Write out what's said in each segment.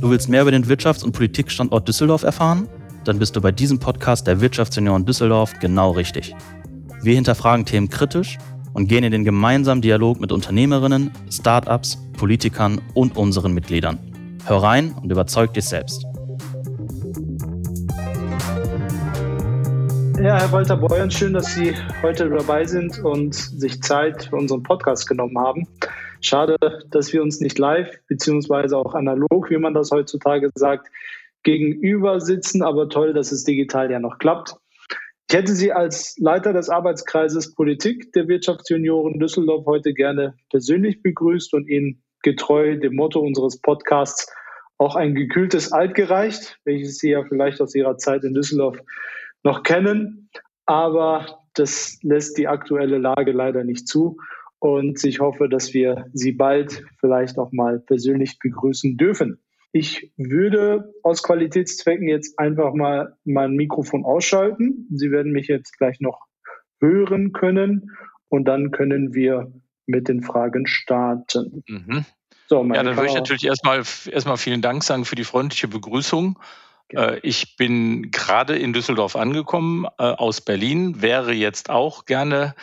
Du willst mehr über den Wirtschafts- und Politikstandort Düsseldorf erfahren? Dann bist du bei diesem Podcast der Wirtschaftsunion Düsseldorf genau richtig. Wir hinterfragen Themen kritisch und gehen in den gemeinsamen Dialog mit Unternehmerinnen, Startups, Politikern und unseren Mitgliedern. Hör rein und überzeug dich selbst. Ja, Herr Walter Beuern, schön, dass Sie heute dabei sind und sich Zeit für unseren Podcast genommen haben. Schade, dass wir uns nicht live beziehungsweise auch analog, wie man das heutzutage sagt, gegenüber sitzen, aber toll, dass es digital ja noch klappt. Ich hätte Sie als Leiter des Arbeitskreises Politik der Wirtschaftsjunioren Düsseldorf heute gerne persönlich begrüßt und Ihnen getreu dem Motto unseres Podcasts auch ein gekühltes Alt gereicht, welches Sie ja vielleicht aus Ihrer Zeit in Düsseldorf noch kennen. Aber das lässt die aktuelle Lage leider nicht zu. Und ich hoffe, dass wir Sie bald vielleicht auch mal persönlich begrüßen dürfen. Ich würde aus Qualitätszwecken jetzt einfach mal mein Mikrofon ausschalten. Sie werden mich jetzt gleich noch hören können und dann können wir mit den Fragen starten. Mhm. So, ja, dann würde ich natürlich erstmal, erstmal vielen Dank sagen für die freundliche Begrüßung. Äh, ich bin gerade in Düsseldorf angekommen äh, aus Berlin, wäre jetzt auch gerne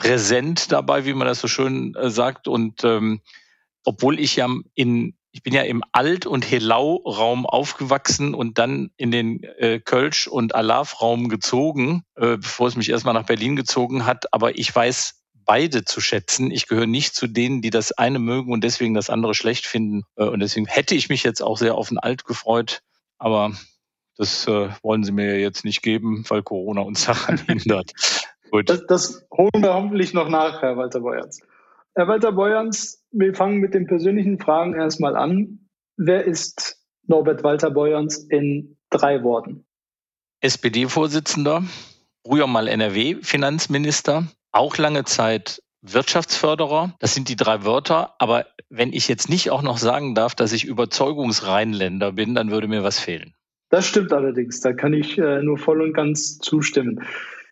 präsent dabei, wie man das so schön äh, sagt. Und ähm, obwohl ich ja in ich bin ja im Alt- und Helau-Raum aufgewachsen und dann in den äh, Kölsch- und Alav-Raum gezogen, äh, bevor es mich erstmal nach Berlin gezogen hat. Aber ich weiß beide zu schätzen. Ich gehöre nicht zu denen, die das eine mögen und deswegen das andere schlecht finden. Äh, und deswegen hätte ich mich jetzt auch sehr auf den Alt gefreut. Aber das äh, wollen sie mir jetzt nicht geben, weil Corona uns daran hindert. Gut. Das, das holen wir hoffentlich noch nach, Herr Walter Beuerns. Herr Walter Beuerns, wir fangen mit den persönlichen Fragen erstmal an. Wer ist Norbert Walter Beuerns in drei Worten? SPD-Vorsitzender, früher mal NRW-Finanzminister, auch lange Zeit Wirtschaftsförderer. Das sind die drei Wörter. Aber wenn ich jetzt nicht auch noch sagen darf, dass ich Überzeugungsrheinländer bin, dann würde mir was fehlen. Das stimmt allerdings. Da kann ich äh, nur voll und ganz zustimmen.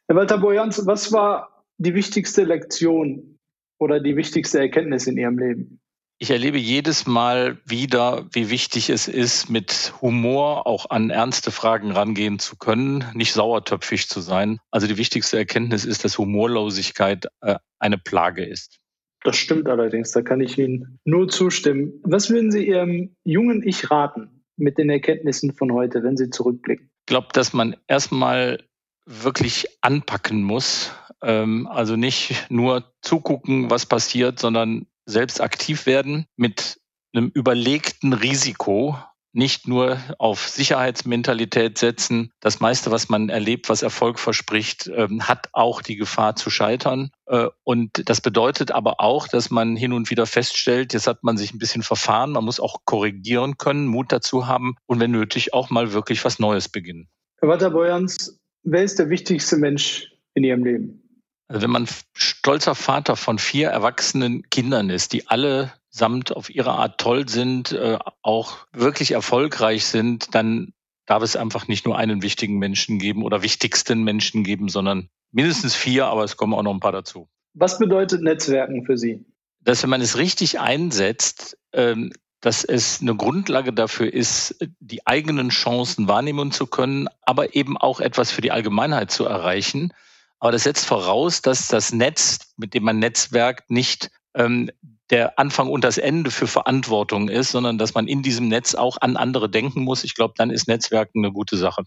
Herr Walter Bojans, was war die wichtigste Lektion oder die wichtigste Erkenntnis in Ihrem Leben? Ich erlebe jedes Mal wieder, wie wichtig es ist, mit Humor auch an ernste Fragen rangehen zu können, nicht sauertöpfig zu sein. Also die wichtigste Erkenntnis ist, dass Humorlosigkeit äh, eine Plage ist. Das stimmt allerdings, da kann ich Ihnen nur zustimmen. Was würden Sie Ihrem jungen Ich raten mit den Erkenntnissen von heute, wenn Sie zurückblicken? Ich glaube, dass man erstmal wirklich anpacken muss. Ähm, also nicht nur zugucken, was passiert, sondern selbst aktiv werden mit einem überlegten Risiko, nicht nur auf Sicherheitsmentalität setzen. Das meiste, was man erlebt, was Erfolg verspricht, ähm, hat auch die Gefahr zu scheitern. Äh, und das bedeutet aber auch, dass man hin und wieder feststellt, jetzt hat man sich ein bisschen verfahren, man muss auch korrigieren können, Mut dazu haben und wenn nötig auch mal wirklich was Neues beginnen. Herr Walter Beuerns, wer ist der wichtigste Mensch in Ihrem Leben? Also wenn man stolzer Vater von vier erwachsenen Kindern ist, die alle samt auf ihre Art toll sind, äh, auch wirklich erfolgreich sind, dann darf es einfach nicht nur einen wichtigen Menschen geben oder wichtigsten Menschen geben, sondern mindestens vier, aber es kommen auch noch ein paar dazu. Was bedeutet Netzwerken für Sie? Dass wenn man es richtig einsetzt, ähm, dass es eine Grundlage dafür ist, die eigenen Chancen wahrnehmen zu können, aber eben auch etwas für die Allgemeinheit zu erreichen. Aber das setzt voraus, dass das Netz, mit dem man netzwerkt, nicht ähm, der Anfang und das Ende für Verantwortung ist, sondern dass man in diesem Netz auch an andere denken muss. Ich glaube, dann ist Netzwerken eine gute Sache.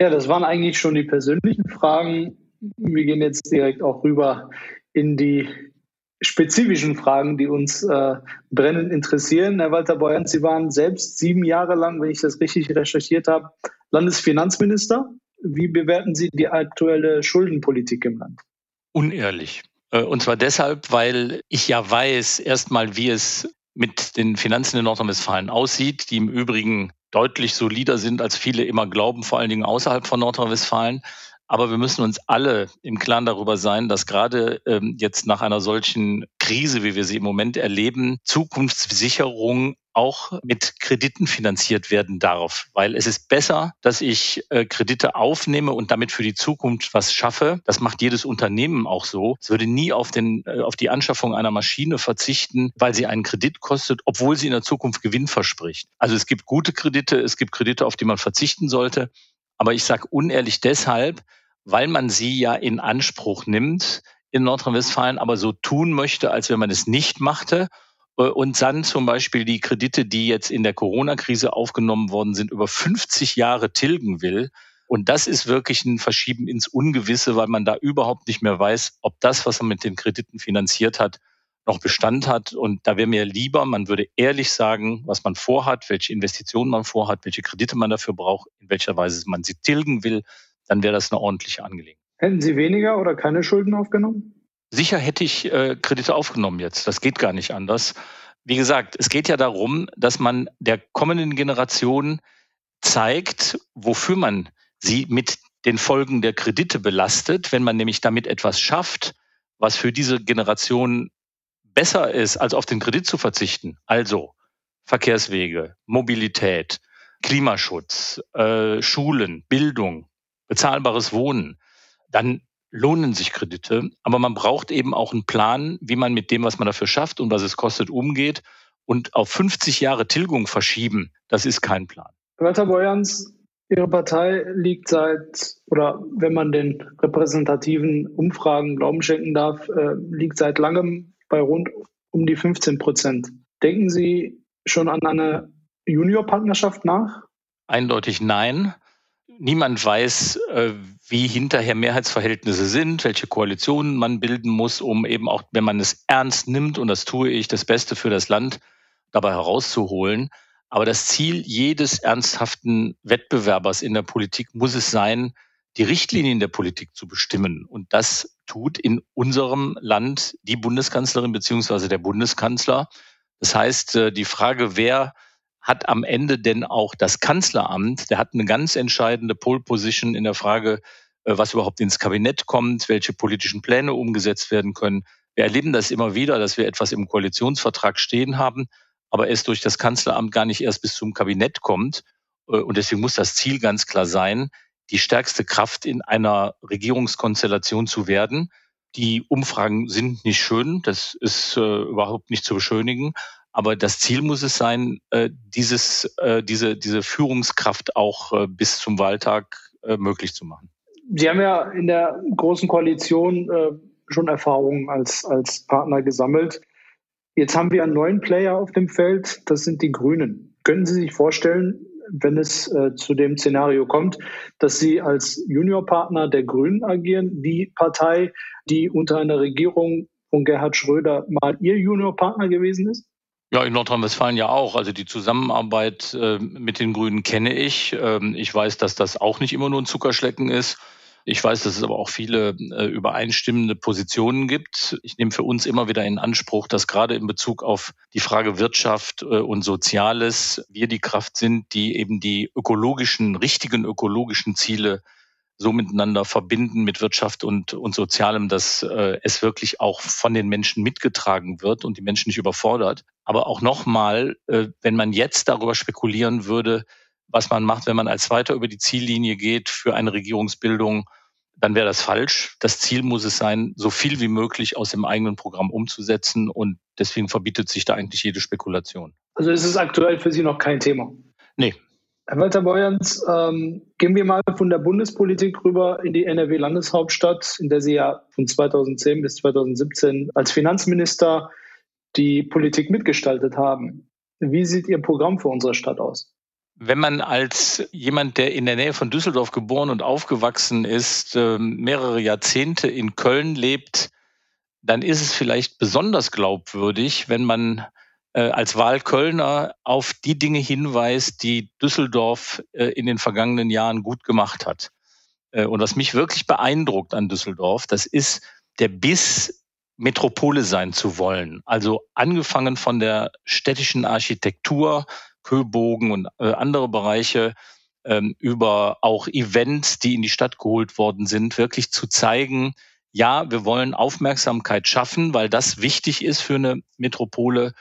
Ja, das waren eigentlich schon die persönlichen Fragen. Wir gehen jetzt direkt auch rüber in die spezifischen Fragen, die uns äh, brennend interessieren. Herr Walter Beuern, Sie waren selbst sieben Jahre lang, wenn ich das richtig recherchiert habe, Landesfinanzminister. Wie bewerten Sie die aktuelle Schuldenpolitik im Land? Unehrlich. Äh, und zwar deshalb, weil ich ja weiß, erstmal, wie es mit den Finanzen in Nordrhein-Westfalen aussieht, die im Übrigen deutlich solider sind, als viele immer glauben, vor allen Dingen außerhalb von Nordrhein-Westfalen. Aber wir müssen uns alle im Klaren darüber sein, dass gerade ähm, jetzt nach einer solchen Krise, wie wir sie im Moment erleben, Zukunftssicherung auch mit Krediten finanziert werden darf. Weil es ist besser, dass ich äh, Kredite aufnehme und damit für die Zukunft was schaffe. Das macht jedes Unternehmen auch so. Es würde nie auf, den, äh, auf die Anschaffung einer Maschine verzichten, weil sie einen Kredit kostet, obwohl sie in der Zukunft Gewinn verspricht. Also es gibt gute Kredite, es gibt Kredite, auf die man verzichten sollte. Aber ich sage unehrlich deshalb, weil man sie ja in Anspruch nimmt in Nordrhein-Westfalen, aber so tun möchte, als wenn man es nicht machte. Äh, und dann zum Beispiel die Kredite, die jetzt in der Corona-Krise aufgenommen worden sind, über 50 Jahre tilgen will. Und das ist wirklich ein Verschieben ins Ungewisse, weil man da überhaupt nicht mehr weiß, ob das, was man mit den Krediten finanziert hat, noch Bestand hat. Und da wäre mir lieber, man würde ehrlich sagen, was man vorhat, welche Investitionen man vorhat, welche Kredite man dafür braucht, in welcher Weise man sie tilgen will dann wäre das eine ordentliche Angelegenheit. Hätten Sie weniger oder keine Schulden aufgenommen? Sicher hätte ich äh, Kredite aufgenommen jetzt. Das geht gar nicht anders. Wie gesagt, es geht ja darum, dass man der kommenden Generation zeigt, wofür man sie mit den Folgen der Kredite belastet, wenn man nämlich damit etwas schafft, was für diese Generation besser ist, als auf den Kredit zu verzichten. Also Verkehrswege, Mobilität, Klimaschutz, äh, Schulen, Bildung, bezahlbares Wohnen, dann lohnen sich Kredite. Aber man braucht eben auch einen Plan, wie man mit dem, was man dafür schafft und was es kostet, umgeht. Und auf 50 Jahre Tilgung verschieben, das ist kein Plan. Walter Boyans, Ihre Partei liegt seit, oder wenn man den repräsentativen Umfragen Glauben schenken darf, äh, liegt seit langem bei rund um die 15 Prozent. Denken Sie schon an eine Juniorpartnerschaft nach? Eindeutig nein. Niemand weiß, äh, wie hinterher Mehrheitsverhältnisse sind, welche Koalitionen man bilden muss, um eben auch, wenn man es ernst nimmt, und das tue ich, das Beste für das Land dabei herauszuholen. Aber das Ziel jedes ernsthaften Wettbewerbers in der Politik muss es sein, die Richtlinien der Politik zu bestimmen. Und das tut in unserem Land die Bundeskanzlerin beziehungsweise der Bundeskanzler. Das heißt, äh, die Frage, wer hat am Ende denn auch das Kanzleramt, der hat eine ganz entscheidende Pole Position in der Frage, äh, was überhaupt ins Kabinett kommt, welche politischen Pläne umgesetzt werden können. Wir erleben das immer wieder, dass wir etwas im Koalitionsvertrag stehen haben, aber es durch das Kanzleramt gar nicht erst bis zum Kabinett kommt. Äh, und deswegen muss das Ziel ganz klar sein, die stärkste Kraft in einer Regierungskonstellation zu werden. Die Umfragen sind nicht schön, das ist äh, überhaupt nicht zu beschönigen, aber das Ziel muss es sein, äh, dieses, äh, diese, diese Führungskraft auch äh, bis zum Wahltag möglich zu machen. Sie haben ja in der Großen Koalition schon Erfahrungen als, als Partner gesammelt. Jetzt haben wir einen neuen Player auf dem Feld, das sind die Grünen. Können Sie sich vorstellen, wenn es äh, zu dem Szenario kommt, dass Sie als Juniorpartner der Grünen agieren, die Partei, die unter einer Regierung von Gerhard Schröder mal Ihr Juniorpartner gewesen ist? Ja, in Nordrhein-Westfalen ja auch. Also die Zusammenarbeit äh, mit den Grünen kenne ich. Ähm, ich weiß, dass das auch nicht immer nur ein Zuckerschlecken ist. Ich weiß, dass es aber auch viele äh, übereinstimmende Positionen gibt. Ich nehme für uns immer wieder in Anspruch, dass gerade in Bezug auf die Frage Wirtschaft äh, und Soziales wir die Kraft sind, die eben die ökologischen, richtigen ökologischen Ziele so miteinander verbinden mit Wirtschaft und, und Sozialem, dass äh, es wirklich auch von den Menschen mitgetragen wird und die Menschen nicht überfordert. Aber auch nochmal, äh, wenn man jetzt darüber spekulieren würde, was man macht, wenn man als Zweiter über die Ziellinie geht für eine Regierungsbildung, dann wäre das falsch. Das Ziel muss es sein, so viel wie möglich aus dem eigenen Programm umzusetzen und deswegen verbietet sich da eigentlich jede Spekulation. Also ist es aktuell für Sie noch kein Thema? Nee, Herr Walter Beuerns, ähm, gehen wir mal von der Bundespolitik rüber in die NRW-Landeshauptstadt, in der Sie ja von 2010 bis 2017 als Finanzminister die Politik mitgestaltet haben. Wie sieht Ihr Programm für unsere Stadt aus? Wenn man als jemand, der in der Nähe von Düsseldorf geboren und aufgewachsen ist, ähm, mehrere Jahrzehnte in Köln lebt, dann ist es vielleicht besonders glaubwürdig, wenn man als Wahlkölner auf die Dinge hinweist, die Düsseldorf äh, in den vergangenen Jahren gut gemacht hat. Äh, und was mich wirklich beeindruckt an Düsseldorf, das ist der Biss, Metropole sein zu wollen. Also angefangen von der städtischen Architektur, Köbogen und andere Bereiche, ähm, über auch Events, die in die Stadt geholt worden sind, wirklich zu zeigen, ja, wir wollen Aufmerksamkeit schaffen, weil das wichtig ist für eine Metropole, äh,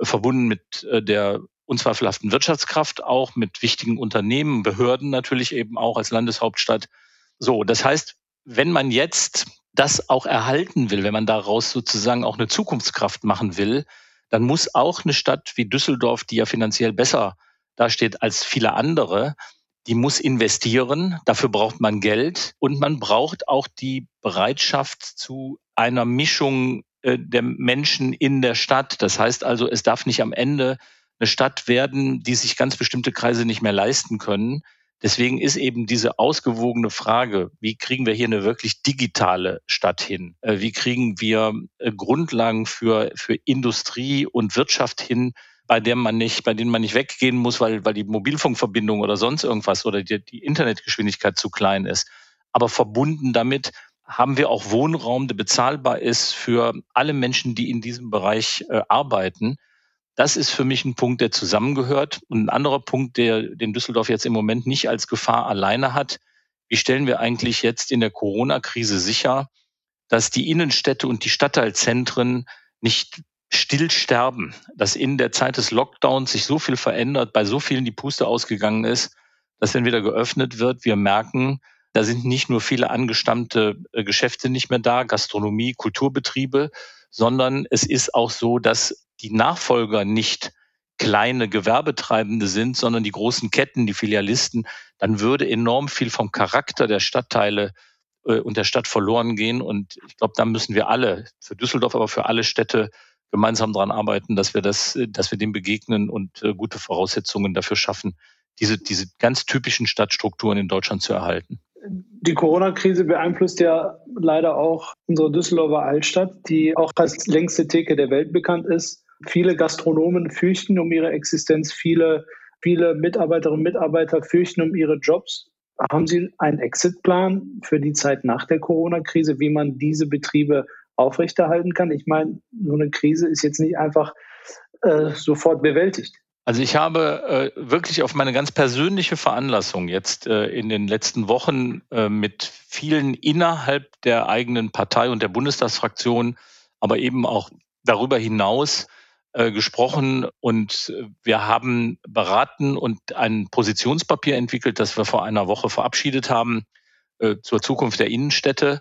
verbunden mit äh, der unzweifelhaften Wirtschaftskraft, auch mit wichtigen Unternehmen, Behörden natürlich eben auch als Landeshauptstadt. So, das heißt, wenn man jetzt das auch erhalten will, wenn man daraus sozusagen auch eine Zukunftskraft machen will, dann muss auch eine Stadt wie Düsseldorf, die ja finanziell besser dasteht als viele andere, die muss investieren. Dafür braucht man Geld und man braucht auch die Bereitschaft zu einer Mischung äh, der Menschen in der Stadt. Das heißt also, es darf nicht am Ende eine Stadt werden, die sich ganz bestimmte Kreise nicht mehr leisten können. Deswegen ist eben diese ausgewogene Frage, wie kriegen wir hier eine wirklich digitale Stadt hin? Äh, wie kriegen wir äh, Grundlagen für, für Industrie und Wirtschaft hin, bei der man nicht, bei denen man nicht weggehen muss, weil, weil die Mobilfunkverbindung oder sonst irgendwas oder die, die Internetgeschwindigkeit zu klein ist. Aber verbunden damit haben wir auch Wohnraum, der bezahlbar ist für alle Menschen, die in diesem Bereich äh, arbeiten. Das ist für mich ein Punkt, der zusammengehört. Und ein anderer Punkt, der den Düsseldorf jetzt im Moment nicht als Gefahr alleine hat. Wie stellen wir eigentlich jetzt in der Corona-Krise sicher, dass die Innenstädte und die Stadtteilzentren nicht still sterben, dass in der Zeit des Lockdowns sich so viel verändert, bei so vielen die Puste ausgegangen ist, dass wenn wieder geöffnet wird, wir merken, da sind nicht nur viele angestammte äh, Geschäfte nicht mehr da, Gastronomie, Kulturbetriebe, sondern es ist auch so, dass die Nachfolger nicht kleine Gewerbetreibende sind, sondern die großen Ketten, die Filialisten, dann würde enorm viel vom Charakter der Stadtteile äh, und der Stadt verloren gehen. Und ich glaube, da müssen wir alle, für Düsseldorf, aber für alle Städte gemeinsam daran arbeiten, dass wir das, äh, dass wir dem begegnen und äh, gute Voraussetzungen dafür schaffen, diese, diese ganz typischen Stadtstrukturen in Deutschland zu erhalten. Die Corona-Krise beeinflusst ja leider auch unsere Düsseldorfer Altstadt, die auch als längste Theke der Welt bekannt ist. Viele Gastronomen fürchten um ihre Existenz, viele, viele Mitarbeiterinnen und Mitarbeiter fürchten um ihre Jobs. Haben Sie einen Exit-Plan für die Zeit nach der Corona-Krise, wie man diese Betriebe aufrechterhalten kann. Ich meine, so eine Krise ist jetzt nicht einfach äh, sofort bewältigt. Also ich habe äh, wirklich auf meine ganz persönliche Veranlassung jetzt äh, in den letzten Wochen äh, mit vielen innerhalb der eigenen Partei und der Bundestagsfraktion, aber eben auch darüber hinaus äh, gesprochen und wir haben beraten und ein Positionspapier entwickelt, das wir vor einer Woche verabschiedet haben äh, zur Zukunft der Innenstädte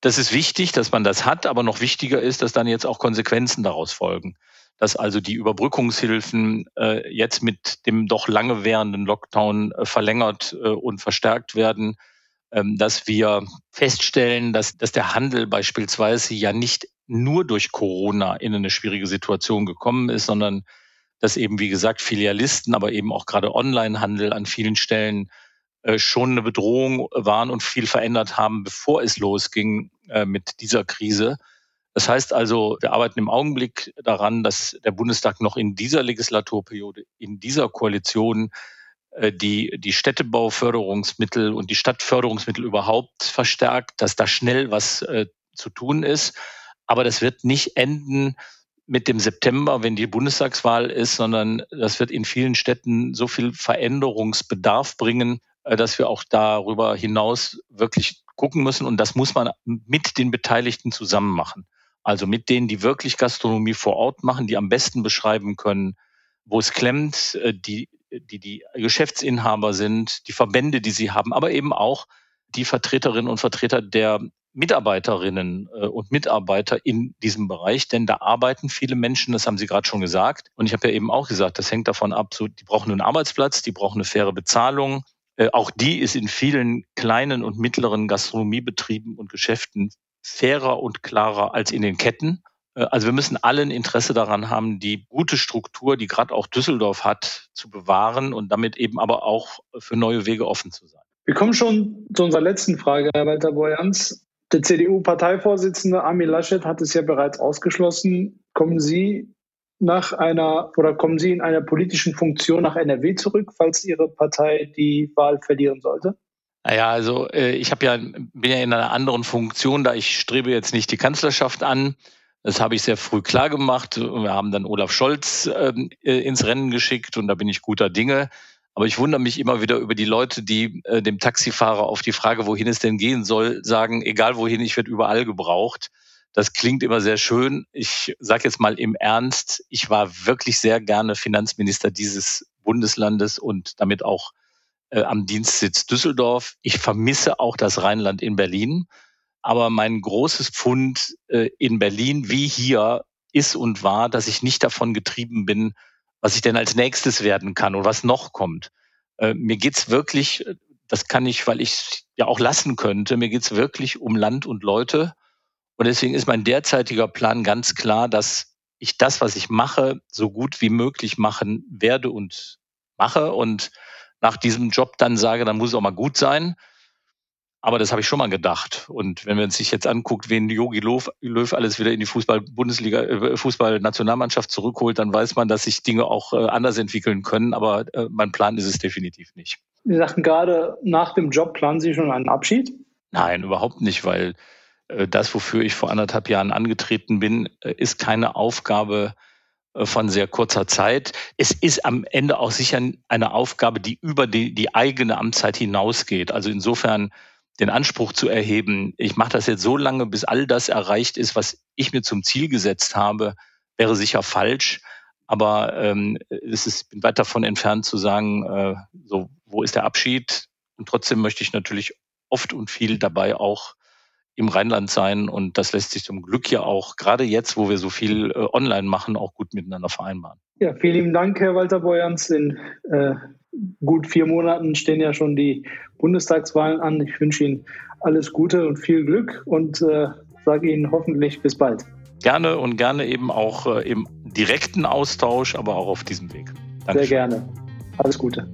das ist wichtig, dass man das hat, aber noch wichtiger ist, dass dann jetzt auch Konsequenzen daraus folgen. Dass also die Überbrückungshilfen äh, jetzt mit dem doch lange währenden Lockdown äh, verlängert äh, und verstärkt werden, ähm, dass wir feststellen, dass, dass der Handel beispielsweise ja nicht nur durch Corona in eine schwierige Situation gekommen ist, sondern dass eben, wie gesagt, Filialisten, aber eben auch gerade Onlinehandel an vielen Stellen äh, schon eine Bedrohung waren und viel verändert haben, bevor es losging äh, mit dieser Krise. Das heißt also, wir arbeiten im Augenblick daran, dass der Bundestag noch in dieser Legislaturperiode, in dieser Koalition äh, die, die Städtebauförderungsmittel und die Stadtförderungsmittel überhaupt verstärkt, dass da schnell was äh, zu tun ist. Aber das wird nicht enden mit dem September, wenn die Bundestagswahl ist, sondern das wird in vielen Städten so viel Veränderungsbedarf bringen, äh, dass wir auch darüber hinaus wirklich gucken müssen. Und das muss man mit den Beteiligten zusammen machen. Also mit denen, die wirklich Gastronomie vor Ort machen, die am besten beschreiben können, wo es klemmt, äh, die, die, die Geschäftsinhaber sind, die Verbände, die sie haben, aber eben auch die Vertreterinnen und Vertreter der Mitarbeiterinnen äh, und Mitarbeiter in diesem Bereich, denn da arbeiten viele Menschen, das haben Sie gerade schon gesagt. Und ich habe ja eben auch gesagt, das hängt davon ab, so, die brauchen einen Arbeitsplatz, die brauchen eine faire Bezahlung, äh, auch die ist in vielen kleinen und mittleren Gastronomiebetrieben und Geschäften fairer und klarer als in den Ketten. Äh, also wir müssen allen Interesse daran haben, die gute Struktur, die gerade auch Düsseldorf hat, zu bewahren und damit eben aber auch für neue Wege offen zu sein. Wir kommen schon zu unserer letzten Frage, Herr Walter Boyans. Der CDU-Parteivorsitzende Armin Laschet hat es ja bereits ausgeschlossen. Kommen Sie nach einer oder kommen Sie in einer politischen Funktion nach NRW zurück, falls Ihre Partei die Wahl verlieren sollte? Naja, also äh, ich habe ja, bin ja in einer anderen Funktion, da ich strebe jetzt nicht die Kanzlerschaft an. Das habe ich sehr früh klar gemacht. Wir haben dann Olaf Scholz äh, ins Rennen geschickt und da bin ich guter Dinge. Aber ich wundere mich immer wieder über die Leute, die äh, dem Taxifahrer auf die Frage, wohin es denn gehen soll, sagen, egal wohin, ich werde überall gebraucht. Das klingt immer sehr schön. Ich sage jetzt mal im Ernst, ich war wirklich sehr gerne Finanzminister dieses Bundeslandes und damit auch äh, am Dienstsitz Düsseldorf. Ich vermisse auch das Rheinland in Berlin. Aber mein großes Pfund äh, in Berlin wie hier ist und war, dass ich nicht davon getrieben bin, was ich denn als nächstes werden kann und was noch kommt. Äh, mir geht's wirklich, das kann ich, weil ich ja auch lassen könnte, mir geht's wirklich um Land und Leute. Und deswegen ist mein derzeitiger Plan ganz klar, dass ich das, was ich mache, so gut wie möglich machen werde und mache. Und nach diesem Job dann sage, dann muss es auch mal gut sein. Aber das habe ich schon mal gedacht. Und wenn man sich jetzt anguckt, wen Jogi Löw, Löw alles wieder in die Fußball-Bundesliga, äh, Fußball-Nationalmannschaft zurückholt, dann weiß man, dass sich Dinge auch äh, anders entwickeln können. Aber äh, mein Plan ist es definitiv nicht. Sie sagten gerade, nach dem Job planen Sie schon einen Abschied? Nein, überhaupt nicht, weil das, wofür ich vor anderthalb Jahren angetreten bin, ist keine Aufgabe, von sehr kurzer Zeit. Es ist am Ende auch sicher eine Aufgabe, die über die, die eigene Amtszeit hinausgeht. Also insofern den Anspruch zu erheben, ich mache das jetzt so lange, bis all das erreicht ist, was ich mir zum Ziel gesetzt habe, wäre sicher falsch. Aber ähm, es ist bin weit davon entfernt zu sagen, äh, so wo ist der Abschied? Und trotzdem möchte ich natürlich oft und viel dabei auch im Rheinland sein. Und das lässt sich zum Glück ja auch, gerade jetzt, wo wir so viel äh, online machen, auch gut miteinander vereinbaren. Ja, vielen Dank, Herr Walter Beuerns. In äh, gut vier Monaten stehen ja schon die Bundestagswahlen an. Ich wünsche Ihnen alles Gute und viel Glück und äh, sage Ihnen hoffentlich bis bald. Gerne und gerne eben auch äh, im direkten Austausch, aber auch auf diesem Weg. Dankeschön. Sehr gerne. Alles Gute.